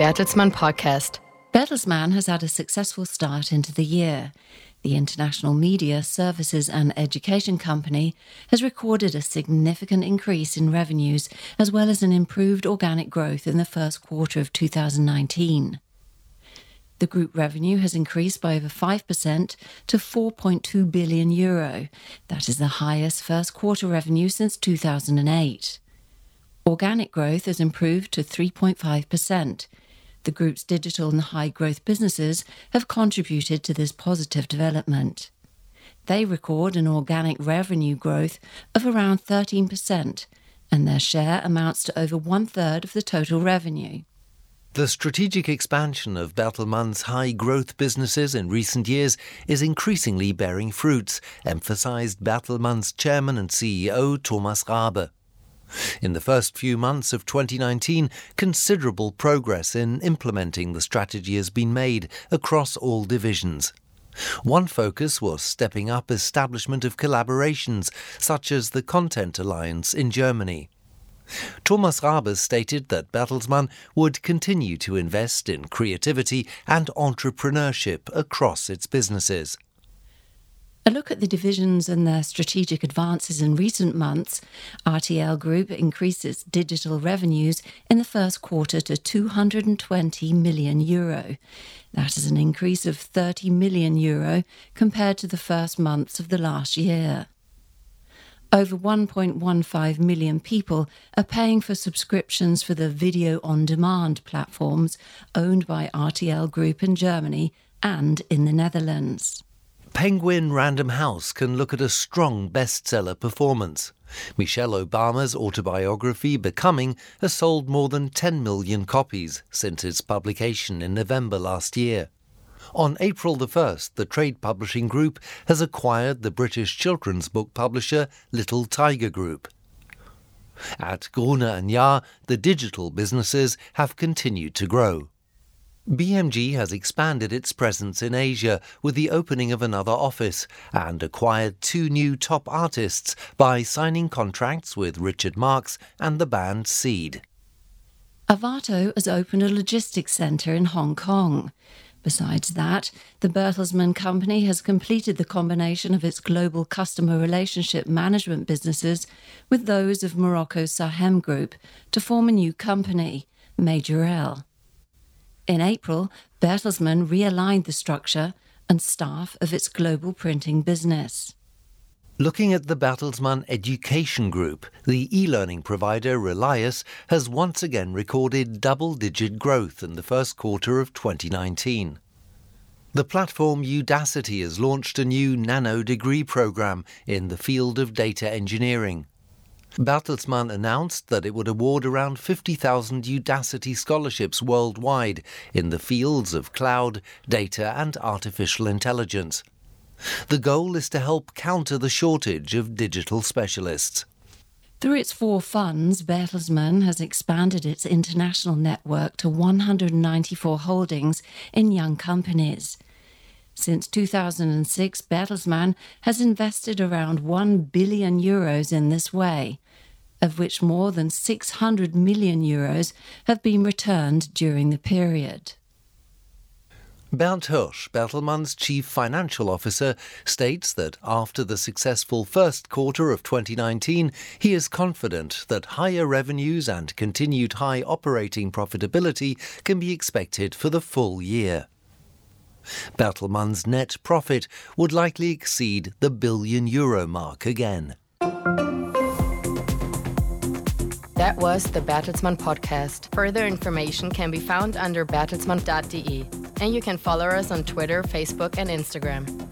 Bertelsmann podcast. Bertelsmann has had a successful start into the year. The international media, services, and education company has recorded a significant increase in revenues as well as an improved organic growth in the first quarter of 2019. The group revenue has increased by over 5% to 4.2 billion euro. That is the highest first quarter revenue since 2008. Organic growth has improved to 3.5%. The group's digital and high growth businesses have contributed to this positive development. They record an organic revenue growth of around 13%, and their share amounts to over one third of the total revenue. The strategic expansion of Bertelsmann's high growth businesses in recent years is increasingly bearing fruits, emphasized Bertelsmann's chairman and CEO Thomas Rabe. In the first few months of 2019, considerable progress in implementing the strategy has been made across all divisions. One focus was stepping up establishment of collaborations, such as the Content Alliance in Germany. Thomas Rabe stated that Bertelsmann would continue to invest in creativity and entrepreneurship across its businesses. A look at the divisions and their strategic advances in recent months, RTL Group increased its digital revenues in the first quarter to 220 million euro. That is an increase of 30 million euro compared to the first months of the last year. Over 1.15 million people are paying for subscriptions for the video on demand platforms owned by RTL Group in Germany and in the Netherlands. Penguin Random House can look at a strong bestseller performance. Michelle Obama's autobiography, Becoming, has sold more than 10 million copies since its publication in November last year. On April the 1st, the trade publishing group has acquired the British children's book publisher Little Tiger Group. At Gruner and Jahr, the digital businesses have continued to grow. BMG has expanded its presence in Asia with the opening of another office and acquired two new top artists by signing contracts with Richard Marx and the band Seeed. Arvato has opened a logistics centre in Hong Kong. Besides that, the Bertelsmann Company has completed the combination of its global customer relationship management businesses with those of Morocco's Saham Group to form a new company, Majorel. In April, Bertelsmann realigned the structure and staff of its global printing business. Looking at the Bertelsmann Education Group, the e-learning provider Relias has once again recorded double-digit growth in the first quarter of 2019. The platform Udacity has launched a new nano degree program in the field of data engineering. Bertelsmann announced that it would award around 50,000 Udacity scholarships worldwide in the fields of cloud, data, and artificial intelligence. The goal is to help counter the shortage of digital specialists. Through its four funds, Bertelsmann has expanded its international network to 194 holdings in young companies. Since 2006, Bertelsmann has invested around 1 billion euros in this way, of which more than 600 million euros have been returned during the period. Bernd Hirsch, Bertelsmann's chief financial officer, states that after the successful first quarter of 2019, he is confident that higher revenues and continued high operating profitability can be expected for the full year. Bertelsmann's net profit would likely exceed the billion euro mark again. That was the Bertelsmann podcast. Further information can be found under bertelsmann.de and you can follow us on Twitter, Facebook, and Instagram.